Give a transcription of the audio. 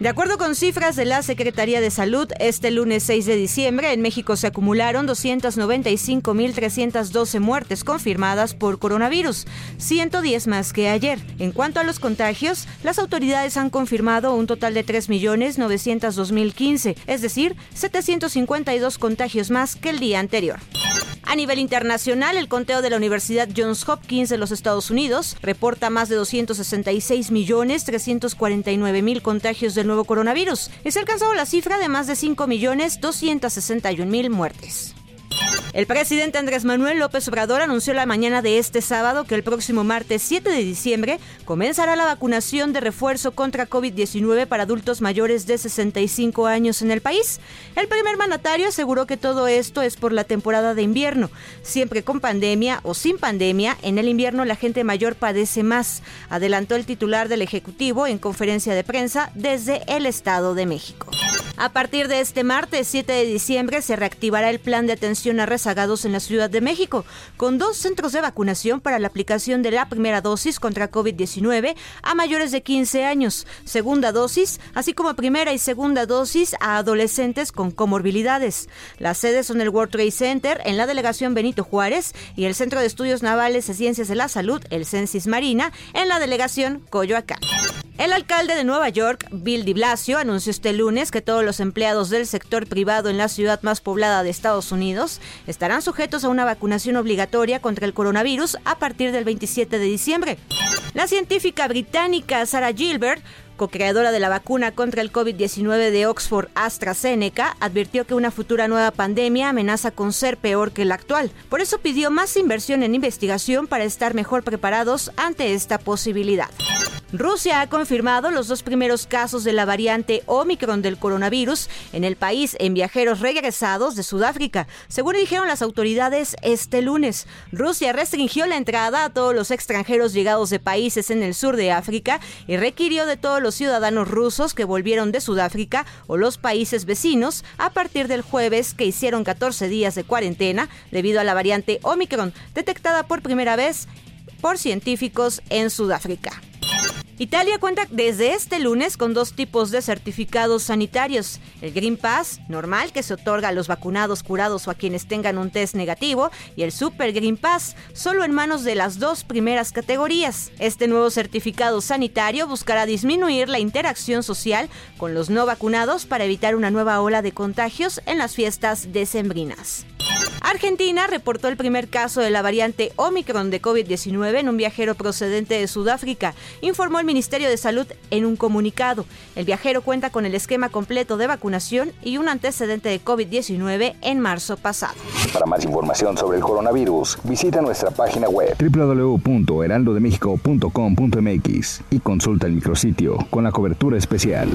De acuerdo con cifras de la Secretaría de Salud, este lunes 6 de diciembre en México se acumularon 295.312 muertes confirmadas por coronavirus, 110 más que ayer. En cuanto a los contagios, las autoridades han confirmado un total de 3.902.015, es decir, 752 contagios más que el día anterior. A nivel internacional, el conteo de la Universidad Johns Hopkins de los Estados Unidos reporta más de 266 millones 349 mil contagios del nuevo coronavirus ha alcanzado la cifra de más de 5 millones 261 mil muertes. El presidente Andrés Manuel López Obrador anunció la mañana de este sábado que el próximo martes 7 de diciembre comenzará la vacunación de refuerzo contra COVID-19 para adultos mayores de 65 años en el país. El primer mandatario aseguró que todo esto es por la temporada de invierno. Siempre con pandemia o sin pandemia, en el invierno la gente mayor padece más, adelantó el titular del Ejecutivo en conferencia de prensa desde el Estado de México. A partir de este martes 7 de diciembre se reactivará el plan de atención a rezagados en la Ciudad de México, con dos centros de vacunación para la aplicación de la primera dosis contra COVID-19 a mayores de 15 años, segunda dosis, así como primera y segunda dosis a adolescentes con comorbilidades. Las sedes son el World Trade Center en la delegación Benito Juárez y el Centro de Estudios Navales y Ciencias de la Salud, el Censis Marina, en la delegación Coyoacán. El alcalde de Nueva York, Bill de Blasio, anunció este lunes que todos los empleados del sector privado en la ciudad más poblada de Estados Unidos estarán sujetos a una vacunación obligatoria contra el coronavirus a partir del 27 de diciembre. La científica británica Sarah Gilbert co-creadora de la vacuna contra el COVID-19 de Oxford AstraZeneca, advirtió que una futura nueva pandemia amenaza con ser peor que la actual. Por eso pidió más inversión en investigación para estar mejor preparados ante esta posibilidad. Rusia ha confirmado los dos primeros casos de la variante Omicron del coronavirus en el país en viajeros regresados de Sudáfrica, según dijeron las autoridades este lunes. Rusia restringió la entrada a todos los extranjeros llegados de países en el sur de África y requirió de todos los ciudadanos rusos que volvieron de Sudáfrica o los países vecinos a partir del jueves que hicieron 14 días de cuarentena debido a la variante Omicron, detectada por primera vez por científicos en Sudáfrica. Italia cuenta desde este lunes con dos tipos de certificados sanitarios. El Green Pass, normal, que se otorga a los vacunados, curados o a quienes tengan un test negativo, y el Super Green Pass, solo en manos de las dos primeras categorías. Este nuevo certificado sanitario buscará disminuir la interacción social con los no vacunados para evitar una nueva ola de contagios en las fiestas decembrinas. Argentina reportó el primer caso de la variante Omicron de COVID-19 en un viajero procedente de Sudáfrica, informó el Ministerio de Salud en un comunicado. El viajero cuenta con el esquema completo de vacunación y un antecedente de COVID-19 en marzo pasado. Para más información sobre el coronavirus, visita nuestra página web www.heraldodemexico.com.mx y consulta el micrositio con la cobertura especial.